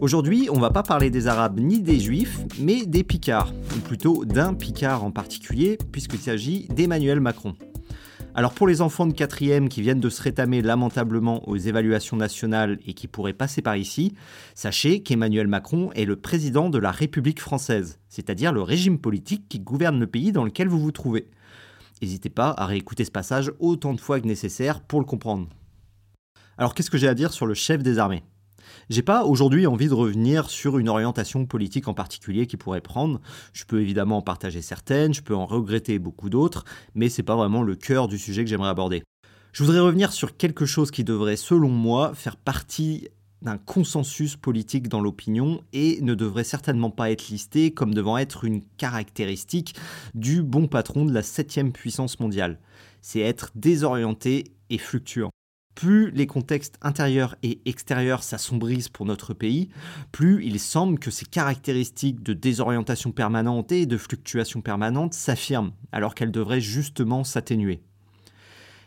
Aujourd'hui, on va pas parler des Arabes ni des Juifs, mais des Picards, ou plutôt d'un Picard en particulier, puisqu'il s'agit d'Emmanuel Macron. Alors pour les enfants de 4 qui viennent de se rétamer lamentablement aux évaluations nationales et qui pourraient passer par ici, sachez qu'Emmanuel Macron est le président de la République française, c'est-à-dire le régime politique qui gouverne le pays dans lequel vous vous trouvez. N'hésitez pas à réécouter ce passage autant de fois que nécessaire pour le comprendre. Alors qu'est-ce que j'ai à dire sur le chef des armées? J'ai pas aujourd'hui envie de revenir sur une orientation politique en particulier qu'il pourrait prendre. Je peux évidemment en partager certaines, je peux en regretter beaucoup d'autres, mais c'est pas vraiment le cœur du sujet que j'aimerais aborder. Je voudrais revenir sur quelque chose qui devrait, selon moi, faire partie d'un consensus politique dans l'opinion et ne devrait certainement pas être listé comme devant être une caractéristique du bon patron de la septième puissance mondiale. C'est être désorienté et fluctuant plus les contextes intérieurs et extérieurs s'assombrissent pour notre pays, plus il semble que ces caractéristiques de désorientation permanente et de fluctuation permanente s'affirment, alors qu'elles devraient justement s'atténuer.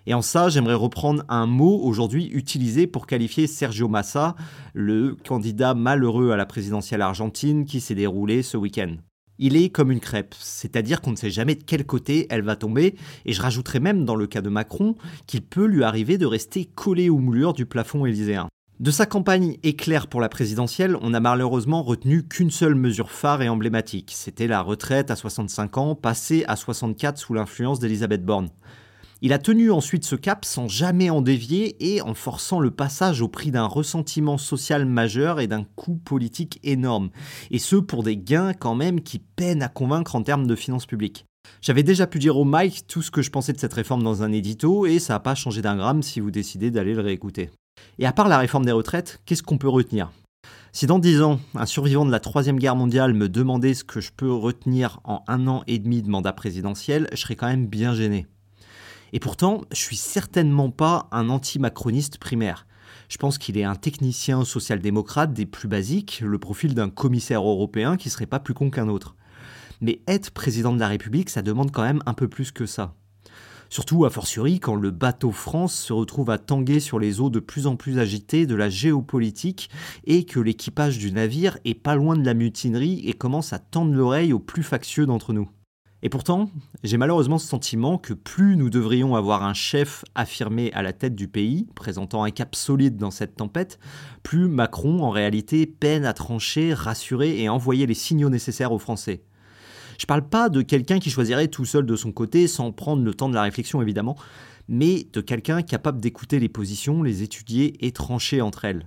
Et en ça, j'aimerais reprendre un mot aujourd'hui utilisé pour qualifier Sergio Massa, le candidat malheureux à la présidentielle argentine qui s'est déroulé ce week-end. Il est comme une crêpe, c'est-à-dire qu'on ne sait jamais de quel côté elle va tomber, et je rajouterai même dans le cas de Macron qu'il peut lui arriver de rester collé aux moulures du plafond élyséen. De sa campagne éclair pour la présidentielle, on n'a malheureusement retenu qu'une seule mesure phare et emblématique, c'était la retraite à 65 ans, passée à 64 sous l'influence d'Elisabeth Borne. Il a tenu ensuite ce cap sans jamais en dévier et en forçant le passage au prix d'un ressentiment social majeur et d'un coût politique énorme. Et ce pour des gains quand même qui peinent à convaincre en termes de finances publiques. J'avais déjà pu dire au Mike tout ce que je pensais de cette réforme dans un édito et ça n'a pas changé d'un gramme si vous décidez d'aller le réécouter. Et à part la réforme des retraites, qu'est-ce qu'on peut retenir? Si dans dix ans, un survivant de la Troisième Guerre mondiale me demandait ce que je peux retenir en un an et demi de mandat présidentiel, je serais quand même bien gêné. Et pourtant, je suis certainement pas un anti-macroniste primaire. Je pense qu'il est un technicien social-démocrate des plus basiques, le profil d'un commissaire européen qui serait pas plus con qu'un autre. Mais être président de la République, ça demande quand même un peu plus que ça. Surtout a fortiori quand le bateau France se retrouve à tanguer sur les eaux de plus en plus agitées de la géopolitique et que l'équipage du navire est pas loin de la mutinerie et commence à tendre l'oreille aux plus factieux d'entre nous. Et pourtant, j'ai malheureusement ce sentiment que plus nous devrions avoir un chef affirmé à la tête du pays, présentant un cap solide dans cette tempête, plus Macron en réalité peine à trancher, rassurer et envoyer les signaux nécessaires aux Français. Je parle pas de quelqu'un qui choisirait tout seul de son côté sans prendre le temps de la réflexion évidemment, mais de quelqu'un capable d'écouter les positions, les étudier et trancher entre elles.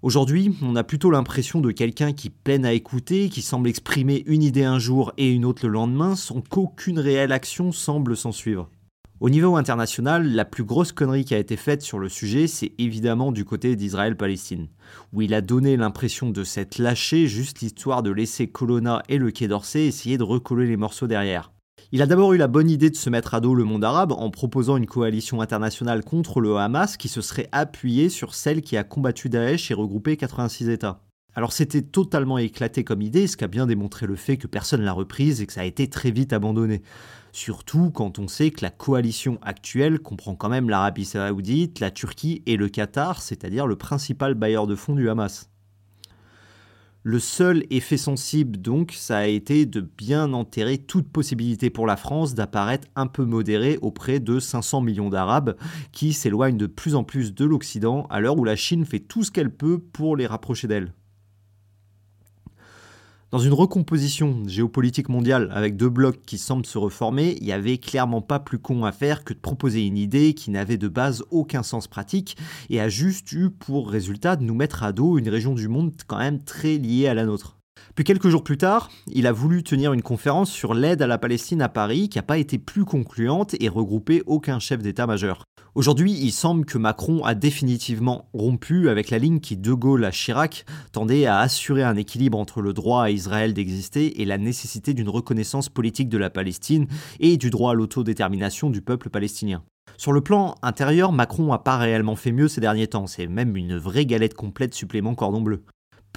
Aujourd'hui, on a plutôt l'impression de quelqu'un qui peine à écouter, qui semble exprimer une idée un jour et une autre le lendemain, sans qu'aucune réelle action semble s'en suivre. Au niveau international, la plus grosse connerie qui a été faite sur le sujet, c'est évidemment du côté d'Israël-Palestine, où il a donné l'impression de s'être lâché juste l'histoire de laisser Colonna et le Quai d'Orsay essayer de recoller les morceaux derrière. Il a d'abord eu la bonne idée de se mettre à dos le monde arabe en proposant une coalition internationale contre le Hamas qui se serait appuyée sur celle qui a combattu Daesh et regroupé 86 États. Alors c'était totalement éclaté comme idée, ce qui a bien démontré le fait que personne l'a reprise et que ça a été très vite abandonné. Surtout quand on sait que la coalition actuelle comprend quand même l'Arabie saoudite, la Turquie et le Qatar, c'est-à-dire le principal bailleur de fonds du Hamas. Le seul effet sensible, donc, ça a été de bien enterrer toute possibilité pour la France d'apparaître un peu modérée auprès de 500 millions d'Arabes qui s'éloignent de plus en plus de l'Occident à l'heure où la Chine fait tout ce qu'elle peut pour les rapprocher d'elle. Dans une recomposition géopolitique mondiale avec deux blocs qui semblent se reformer, il n'y avait clairement pas plus con à faire que de proposer une idée qui n'avait de base aucun sens pratique et a juste eu pour résultat de nous mettre à dos une région du monde quand même très liée à la nôtre. Puis quelques jours plus tard, il a voulu tenir une conférence sur l'aide à la Palestine à Paris qui n'a pas été plus concluante et regroupé aucun chef d'État-major. Aujourd'hui, il semble que Macron a définitivement rompu avec la ligne qui De Gaulle à Chirac tendait à assurer un équilibre entre le droit à Israël d'exister et la nécessité d'une reconnaissance politique de la Palestine et du droit à l'autodétermination du peuple palestinien. Sur le plan intérieur, Macron n'a pas réellement fait mieux ces derniers temps, c'est même une vraie galette complète supplément cordon bleu.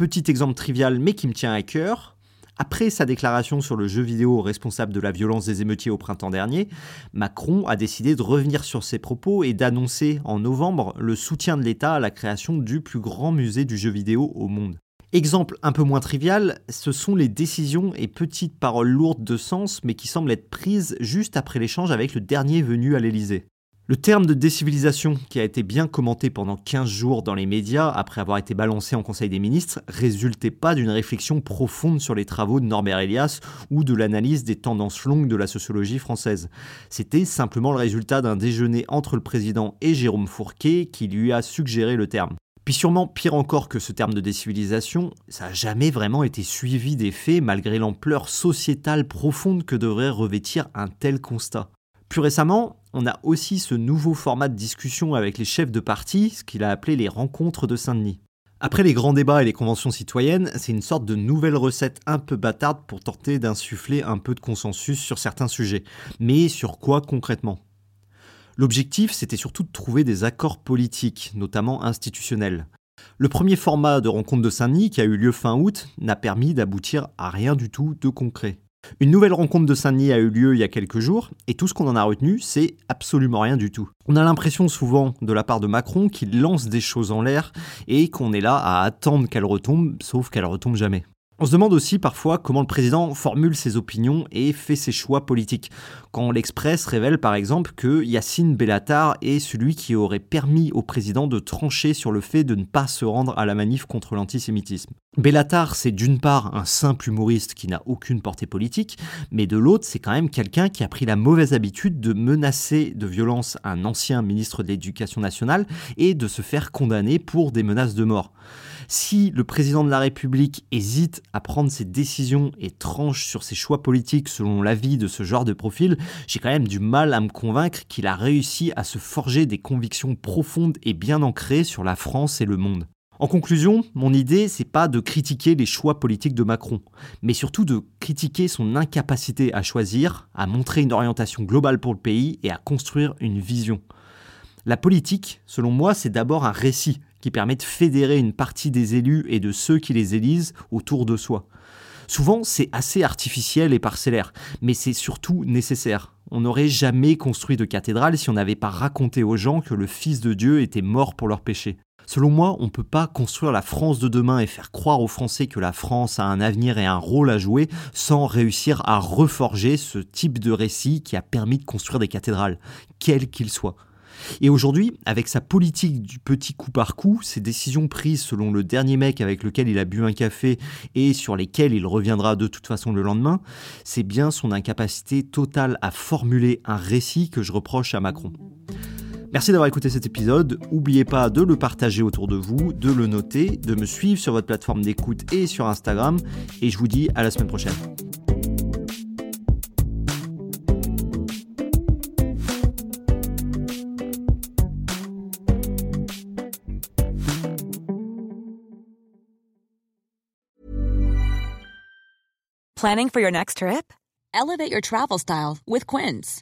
Petit exemple trivial mais qui me tient à cœur. Après sa déclaration sur le jeu vidéo responsable de la violence des émeutiers au printemps dernier, Macron a décidé de revenir sur ses propos et d'annoncer en novembre le soutien de l'État à la création du plus grand musée du jeu vidéo au monde. Exemple un peu moins trivial, ce sont les décisions et petites paroles lourdes de sens mais qui semblent être prises juste après l'échange avec le dernier venu à l'Élysée. Le terme de décivilisation, qui a été bien commenté pendant 15 jours dans les médias après avoir été balancé en Conseil des ministres, résultait pas d'une réflexion profonde sur les travaux de Norbert Elias ou de l'analyse des tendances longues de la sociologie française. C'était simplement le résultat d'un déjeuner entre le président et Jérôme Fourquet qui lui a suggéré le terme. Puis sûrement pire encore que ce terme de décivilisation, ça n'a jamais vraiment été suivi des faits malgré l'ampleur sociétale profonde que devrait revêtir un tel constat. Plus récemment, on a aussi ce nouveau format de discussion avec les chefs de parti, ce qu'il a appelé les rencontres de Saint-Denis. Après les grands débats et les conventions citoyennes, c'est une sorte de nouvelle recette un peu bâtarde pour tenter d'insuffler un peu de consensus sur certains sujets. Mais sur quoi concrètement? L'objectif, c'était surtout de trouver des accords politiques, notamment institutionnels. Le premier format de rencontre de Saint-Denis, qui a eu lieu fin août, n'a permis d'aboutir à rien du tout de concret. Une nouvelle rencontre de Saint-Denis a eu lieu il y a quelques jours, et tout ce qu'on en a retenu, c'est absolument rien du tout. On a l'impression souvent de la part de Macron qu'il lance des choses en l'air et qu'on est là à attendre qu'elles retombent, sauf qu'elles retombent jamais. On se demande aussi parfois comment le président formule ses opinions et fait ses choix politiques. Quand l'Express révèle par exemple que Yacine Bellatar est celui qui aurait permis au président de trancher sur le fait de ne pas se rendre à la manif contre l'antisémitisme. Bellatar, c'est d'une part un simple humoriste qui n'a aucune portée politique, mais de l'autre, c'est quand même quelqu'un qui a pris la mauvaise habitude de menacer de violence un ancien ministre de l'Éducation nationale et de se faire condamner pour des menaces de mort. Si le président de la République hésite à prendre ses décisions et tranche sur ses choix politiques selon l'avis de ce genre de profil, j'ai quand même du mal à me convaincre qu'il a réussi à se forger des convictions profondes et bien ancrées sur la France et le monde. En conclusion, mon idée, c'est pas de critiquer les choix politiques de Macron, mais surtout de critiquer son incapacité à choisir, à montrer une orientation globale pour le pays et à construire une vision. La politique, selon moi, c'est d'abord un récit, qui permet de fédérer une partie des élus et de ceux qui les élisent autour de soi. Souvent, c'est assez artificiel et parcellaire, mais c'est surtout nécessaire. On n'aurait jamais construit de cathédrale si on n'avait pas raconté aux gens que le Fils de Dieu était mort pour leurs péchés. Selon moi, on ne peut pas construire la France de demain et faire croire aux Français que la France a un avenir et un rôle à jouer sans réussir à reforger ce type de récit qui a permis de construire des cathédrales, quels qu'ils soient. Et aujourd'hui, avec sa politique du petit coup par coup, ses décisions prises selon le dernier mec avec lequel il a bu un café et sur lesquelles il reviendra de toute façon le lendemain, c'est bien son incapacité totale à formuler un récit que je reproche à Macron. Merci d'avoir écouté cet épisode. N'oubliez pas de le partager autour de vous, de le noter, de me suivre sur votre plateforme d'écoute et sur Instagram. Et je vous dis à la semaine prochaine. Planning for your next trip? Elevate your travel style with Quince.